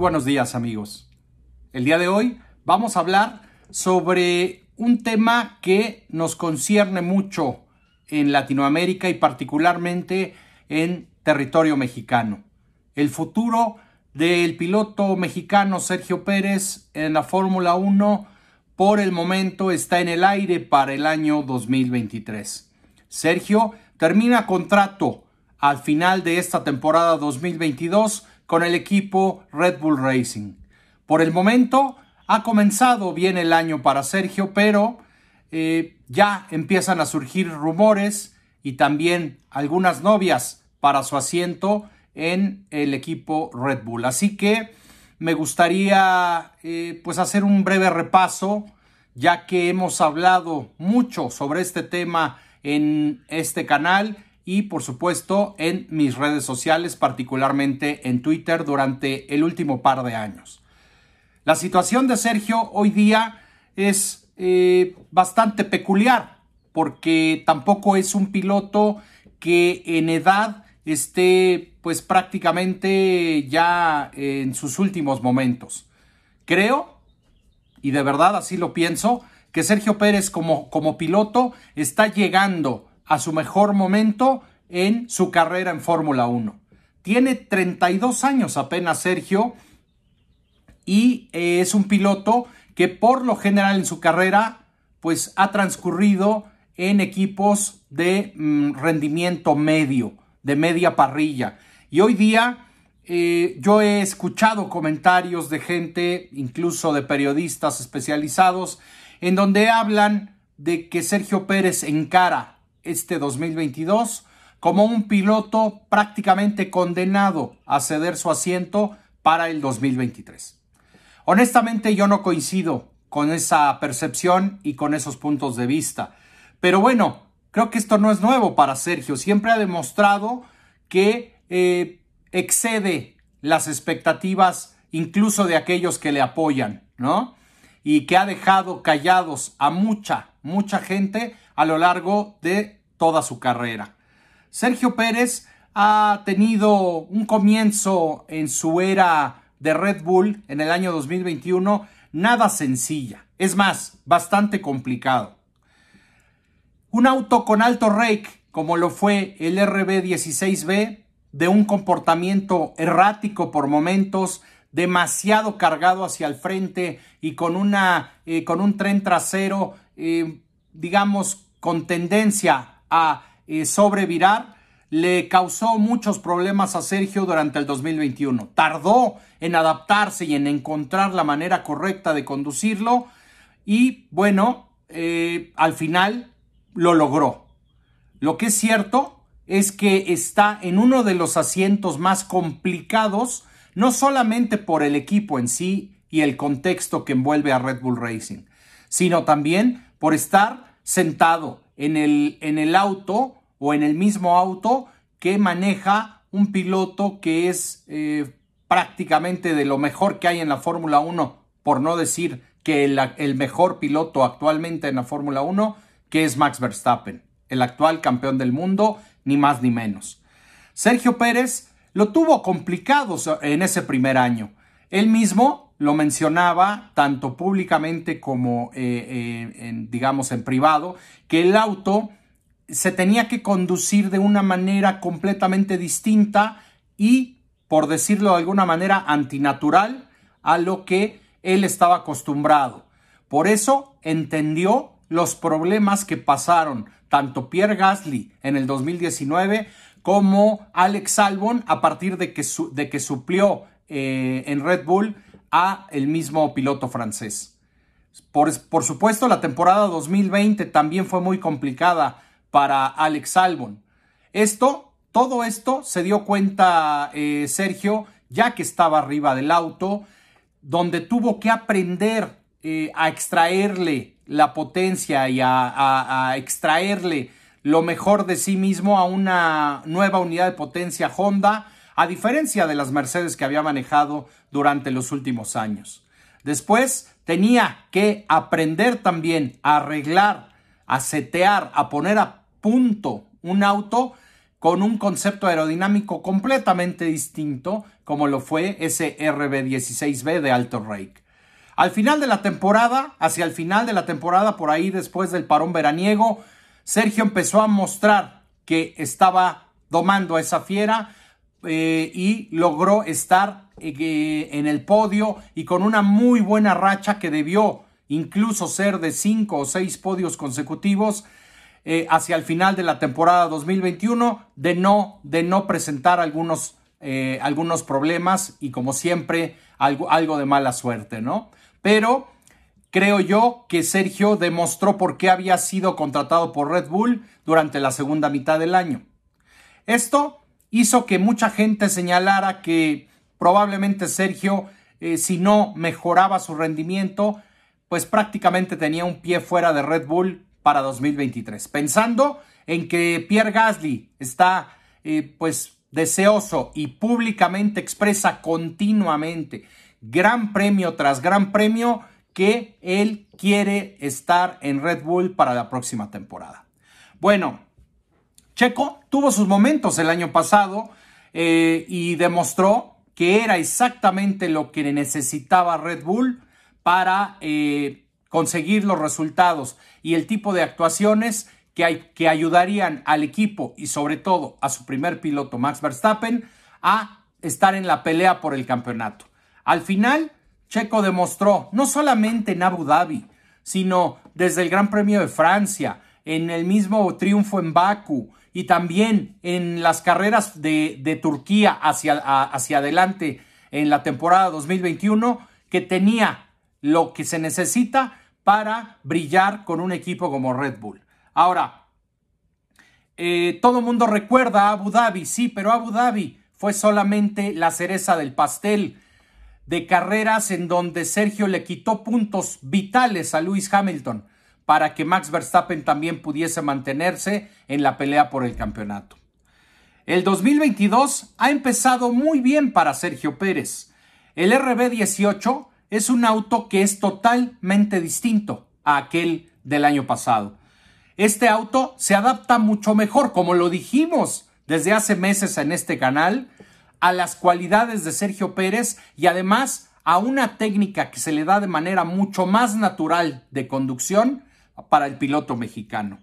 buenos días amigos. El día de hoy vamos a hablar sobre un tema que nos concierne mucho en Latinoamérica y particularmente en territorio mexicano. El futuro del piloto mexicano Sergio Pérez en la Fórmula 1 por el momento está en el aire para el año 2023. Sergio termina contrato al final de esta temporada 2022 con el equipo Red Bull Racing. Por el momento ha comenzado bien el año para Sergio, pero eh, ya empiezan a surgir rumores y también algunas novias para su asiento en el equipo Red Bull. Así que me gustaría eh, pues hacer un breve repaso, ya que hemos hablado mucho sobre este tema en este canal y por supuesto en mis redes sociales, particularmente en Twitter durante el último par de años. La situación de Sergio hoy día es eh, bastante peculiar porque tampoco es un piloto que en edad esté pues prácticamente ya en sus últimos momentos. Creo, y de verdad así lo pienso, que Sergio Pérez como, como piloto está llegando a su mejor momento en su carrera en Fórmula 1. Tiene 32 años apenas Sergio y eh, es un piloto que por lo general en su carrera pues ha transcurrido en equipos de mm, rendimiento medio, de media parrilla. Y hoy día eh, yo he escuchado comentarios de gente, incluso de periodistas especializados, en donde hablan de que Sergio Pérez encara este 2022 como un piloto prácticamente condenado a ceder su asiento para el 2023. Honestamente yo no coincido con esa percepción y con esos puntos de vista. Pero bueno, creo que esto no es nuevo para Sergio. Siempre ha demostrado que eh, excede las expectativas incluso de aquellos que le apoyan, ¿no? Y que ha dejado callados a mucha, mucha gente a lo largo de toda su carrera. Sergio Pérez ha tenido un comienzo en su era de Red Bull en el año 2021 nada sencilla, es más, bastante complicado. Un auto con alto rake, como lo fue el RB16B, de un comportamiento errático por momentos, demasiado cargado hacia el frente y con, una, eh, con un tren trasero, eh, digamos, con tendencia a eh, sobrevirar, le causó muchos problemas a Sergio durante el 2021. Tardó en adaptarse y en encontrar la manera correcta de conducirlo y bueno, eh, al final lo logró. Lo que es cierto es que está en uno de los asientos más complicados, no solamente por el equipo en sí y el contexto que envuelve a Red Bull Racing, sino también por estar sentado en el, en el auto o en el mismo auto que maneja un piloto que es eh, prácticamente de lo mejor que hay en la Fórmula 1, por no decir que el, el mejor piloto actualmente en la Fórmula 1, que es Max Verstappen, el actual campeón del mundo, ni más ni menos. Sergio Pérez lo tuvo complicado en ese primer año. Él mismo lo mencionaba tanto públicamente como, eh, eh, en, digamos, en privado, que el auto se tenía que conducir de una manera completamente distinta y, por decirlo de alguna manera, antinatural a lo que él estaba acostumbrado. Por eso entendió los problemas que pasaron tanto Pierre Gasly en el 2019 como Alex Albon a partir de que, de que suplió eh, en Red Bull a el mismo piloto francés. Por, por, supuesto, la temporada 2020 también fue muy complicada para Alex Albon. Esto, todo esto se dio cuenta eh, Sergio ya que estaba arriba del auto, donde tuvo que aprender eh, a extraerle la potencia y a extraerle lo mejor de sí mismo a una nueva unidad de potencia Honda a diferencia de las Mercedes que había manejado durante los últimos años. Después tenía que aprender también a arreglar, a setear, a poner a punto un auto con un concepto aerodinámico completamente distinto, como lo fue ese RB16B de Alto Rake. Al final de la temporada, hacia el final de la temporada, por ahí después del parón veraniego, Sergio empezó a mostrar que estaba domando a esa fiera eh, y logró estar eh, en el podio y con una muy buena racha que debió incluso ser de cinco o seis podios consecutivos eh, hacia el final de la temporada 2021 de no, de no presentar algunos, algunos problemas y como siempre algo, algo de mala suerte, ¿no? Pero creo yo que Sergio demostró por qué había sido contratado por Red Bull durante la segunda mitad del año. Esto hizo que mucha gente señalara que probablemente Sergio, eh, si no mejoraba su rendimiento, pues prácticamente tenía un pie fuera de Red Bull para 2023. Pensando en que Pierre Gasly está eh, pues deseoso y públicamente expresa continuamente, gran premio tras gran premio, que él quiere estar en Red Bull para la próxima temporada. Bueno, Checo tuvo sus momentos el año pasado eh, y demostró que era exactamente lo que necesitaba Red Bull para eh, conseguir los resultados y el tipo de actuaciones que, que ayudarían al equipo y sobre todo a su primer piloto Max Verstappen a estar en la pelea por el campeonato. Al final, Checo demostró, no solamente en Abu Dhabi, sino desde el Gran Premio de Francia, en el mismo triunfo en Baku, y también en las carreras de, Turquía hacia, hacia adelante en la temporada 2021 que tenía lo que se necesita para brillar con un equipo como Red Bull. Ahora, eh, todo el mundo recuerda a Abu Dhabi, sí, pero Abu Dhabi fue solamente la cereza del pastel de carreras en donde Sergio le quitó puntos vitales a Lewis Hamilton para que Max Verstappen también pudiese mantenerse en la pelea por el campeonato. El 2022 ha empezado muy bien para Sergio Pérez. El RB18 es un auto que es totalmente distinto a aquel del año pasado. Este auto se adapta mucho mejor, como lo dijimos desde hace meses en este canal, a las cualidades de Sergio Pérez y además a una técnica que se le da de manera mucho más natural de conducción para el piloto mexicano.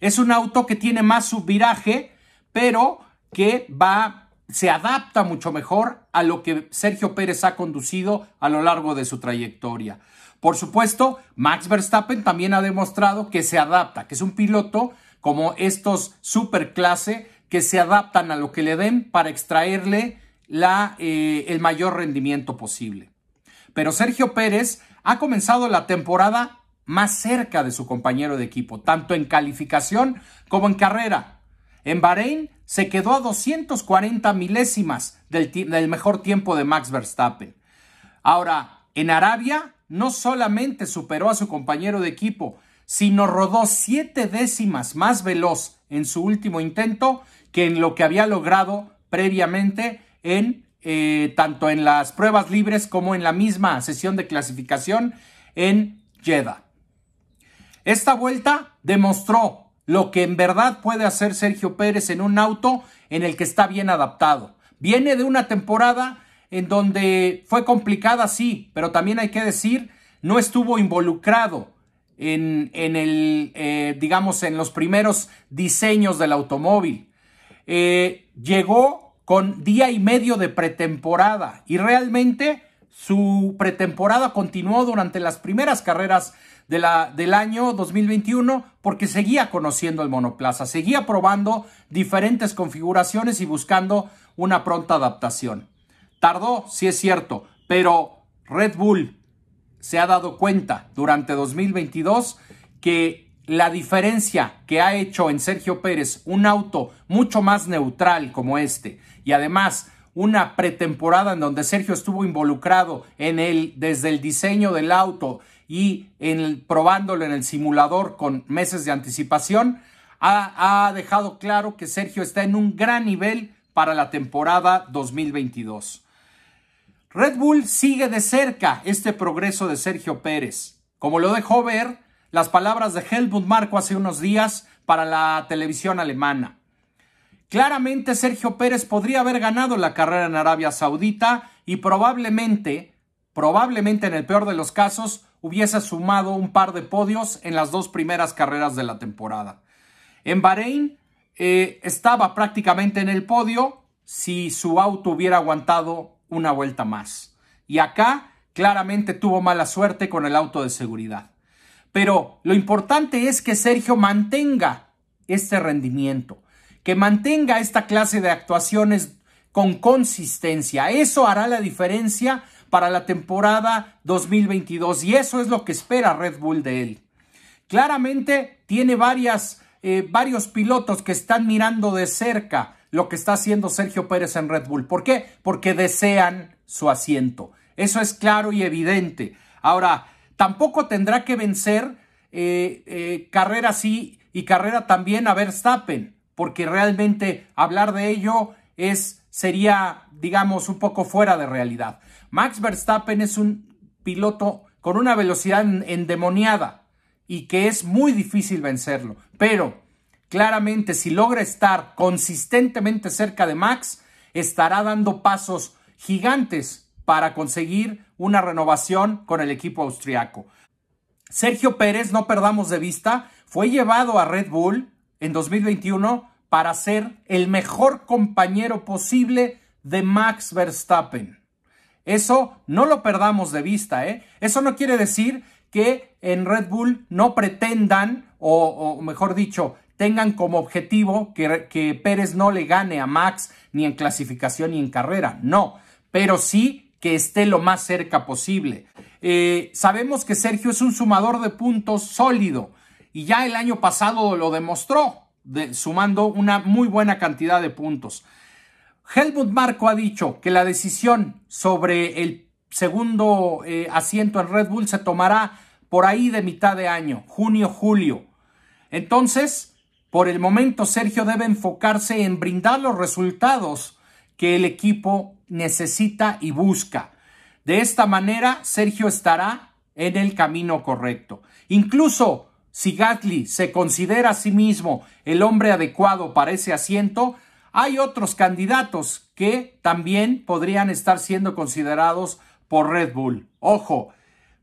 Es un auto que tiene más subviraje, pero que va, se adapta mucho mejor a lo que Sergio Pérez ha conducido a lo largo de su trayectoria. Por supuesto, Max Verstappen también ha demostrado que se adapta, que es un piloto como estos superclase que se adaptan a lo que le den para extraerle la, eh, el mayor rendimiento posible. Pero Sergio Pérez ha comenzado la temporada más cerca de su compañero de equipo, tanto en calificación como en carrera. En Bahrein se quedó a 240 milésimas del, mejor tiempo de Max Verstappen. Ahora, en Arabia no solamente superó a su compañero de equipo, sino rodó siete décimas más veloz en su último intento que en lo que había logrado previamente en eh, tanto en las pruebas libres como en la misma sesión de clasificación en Jeddah. Esta vuelta demostró lo que en verdad puede hacer Sergio Pérez en un auto en el que está bien adaptado. Viene de una temporada en donde fue complicada, sí, pero también hay que decir, no estuvo involucrado en, el, eh, digamos, en los primeros diseños del automóvil. Eh, llegó con día y medio de pretemporada y realmente su pretemporada continuó durante las primeras carreras del año 2021 porque seguía conociendo el monoplaza, seguía probando diferentes configuraciones y buscando una pronta adaptación. Tardó, sí es cierto, pero Red Bull se ha dado cuenta durante 2022 que la diferencia que ha hecho en Sergio Pérez un auto mucho más neutral como este y además una pretemporada en donde Sergio estuvo involucrado en el desde el diseño del auto y en probándolo en el simulador con meses de anticipación, ha, ha dejado claro que Sergio está en un gran nivel para la temporada 2022. Red Bull sigue de cerca este progreso de Sergio Pérez, como lo dejó ver las palabras de Helmut Marko hace unos días para la televisión alemana. Claramente Sergio Pérez podría haber ganado la carrera en Arabia Saudita y probablemente, probablemente en el peor de los casos, hubiese sumado un par de podios en las dos primeras carreras de la temporada. En Bahrein eh, estaba prácticamente en el podio si su auto hubiera aguantado una vuelta más. Y acá claramente tuvo mala suerte con el auto de seguridad. Pero lo importante es que Sergio mantenga este rendimiento, que mantenga esta clase de actuaciones con consistencia. Eso hará la diferencia para la temporada 2022 y eso es lo que espera Red Bull de él. Claramente tiene varias, eh, varios pilotos que están mirando de cerca lo que está haciendo Sergio Pérez en Red Bull. ¿Por qué? Porque desean su asiento. Eso es claro y evidente. Ahora, tampoco tendrá que vencer eh, eh, carrera sí y carrera también a Verstappen, porque realmente hablar de ello es sería, digamos, un poco fuera de realidad. Max Verstappen es un piloto con una velocidad endemoniada y que es muy difícil vencerlo, pero claramente si logra estar consistentemente cerca de Max, estará dando pasos gigantes para conseguir una renovación con el equipo austriaco. Sergio Pérez, no perdamos de vista, fue llevado a Red Bull en 2021 para ser el mejor compañero posible de Max Verstappen. Eso no lo perdamos de vista, ¿eh? Eso no quiere decir que en Red Bull no pretendan, o, mejor dicho, tengan como objetivo que, que, Pérez no le gane a Max ni en clasificación ni en carrera. No, pero sí que esté lo más cerca posible. Eh, sabemos que Sergio es un sumador de puntos sólido y ya el año pasado lo demostró, sumando una muy buena cantidad de puntos. Helmut Marco ha dicho que la decisión sobre el segundo eh, asiento en Red Bull se tomará por ahí de mitad de año, junio, julio. Entonces, por el momento, Sergio debe enfocarse en brindar los resultados que el equipo necesita y busca. De esta manera, Sergio estará en el camino correcto. Incluso si Gatli se considera a sí mismo el hombre adecuado para ese asiento, hay otros candidatos que también podrían estar siendo considerados por Red Bull. Ojo,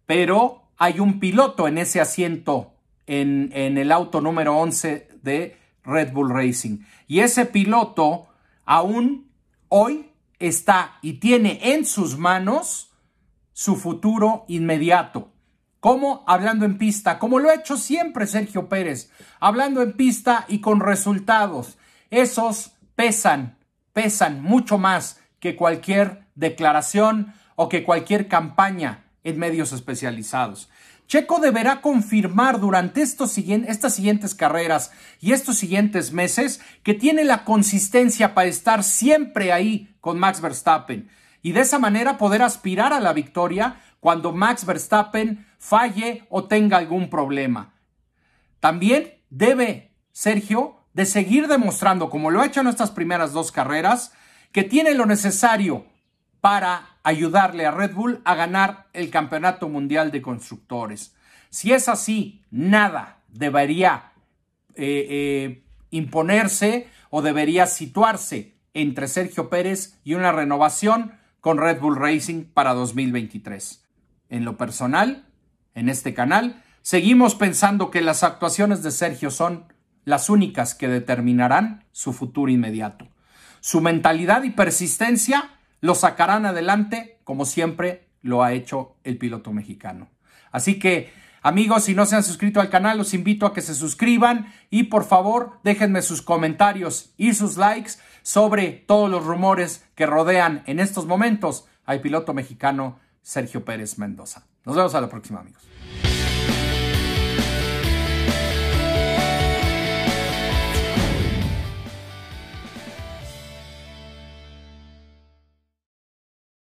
pero hay un piloto en ese asiento en, el auto número 11 de Red Bull Racing. Y ese piloto aún hoy está y tiene en sus manos su futuro inmediato. ¿Cómo? Hablando en pista, como lo ha hecho siempre Sergio Pérez, hablando en pista y con resultados. Esos pesan, pesan mucho más que cualquier declaración o que cualquier campaña en medios especializados. Checo deberá confirmar durante estos, estas siguientes carreras y estos siguientes meses que tiene la consistencia para estar siempre ahí con Max Verstappen y de esa manera poder aspirar a la victoria cuando Max Verstappen falle o tenga algún problema. También debe Sergio de seguir demostrando, como lo ha hecho en estas primeras dos carreras, que tiene lo necesario para ayudarle a Red Bull a ganar el Campeonato Mundial de Constructores. Si es así, nada debería eh, eh, imponerse o debería situarse entre Sergio Pérez y una renovación con Red Bull Racing para 2023. En lo personal, en este canal, seguimos pensando que las actuaciones de Sergio son las únicas que determinarán su futuro inmediato. Su mentalidad y persistencia lo sacarán adelante como siempre lo ha hecho el piloto mexicano. Así que, amigos, si no se han suscrito al canal, los invito a que se suscriban y por favor déjenme sus comentarios y sus likes sobre todos los rumores que rodean en estos momentos al piloto mexicano Sergio Pérez Mendoza. Nos vemos a la próxima, amigos.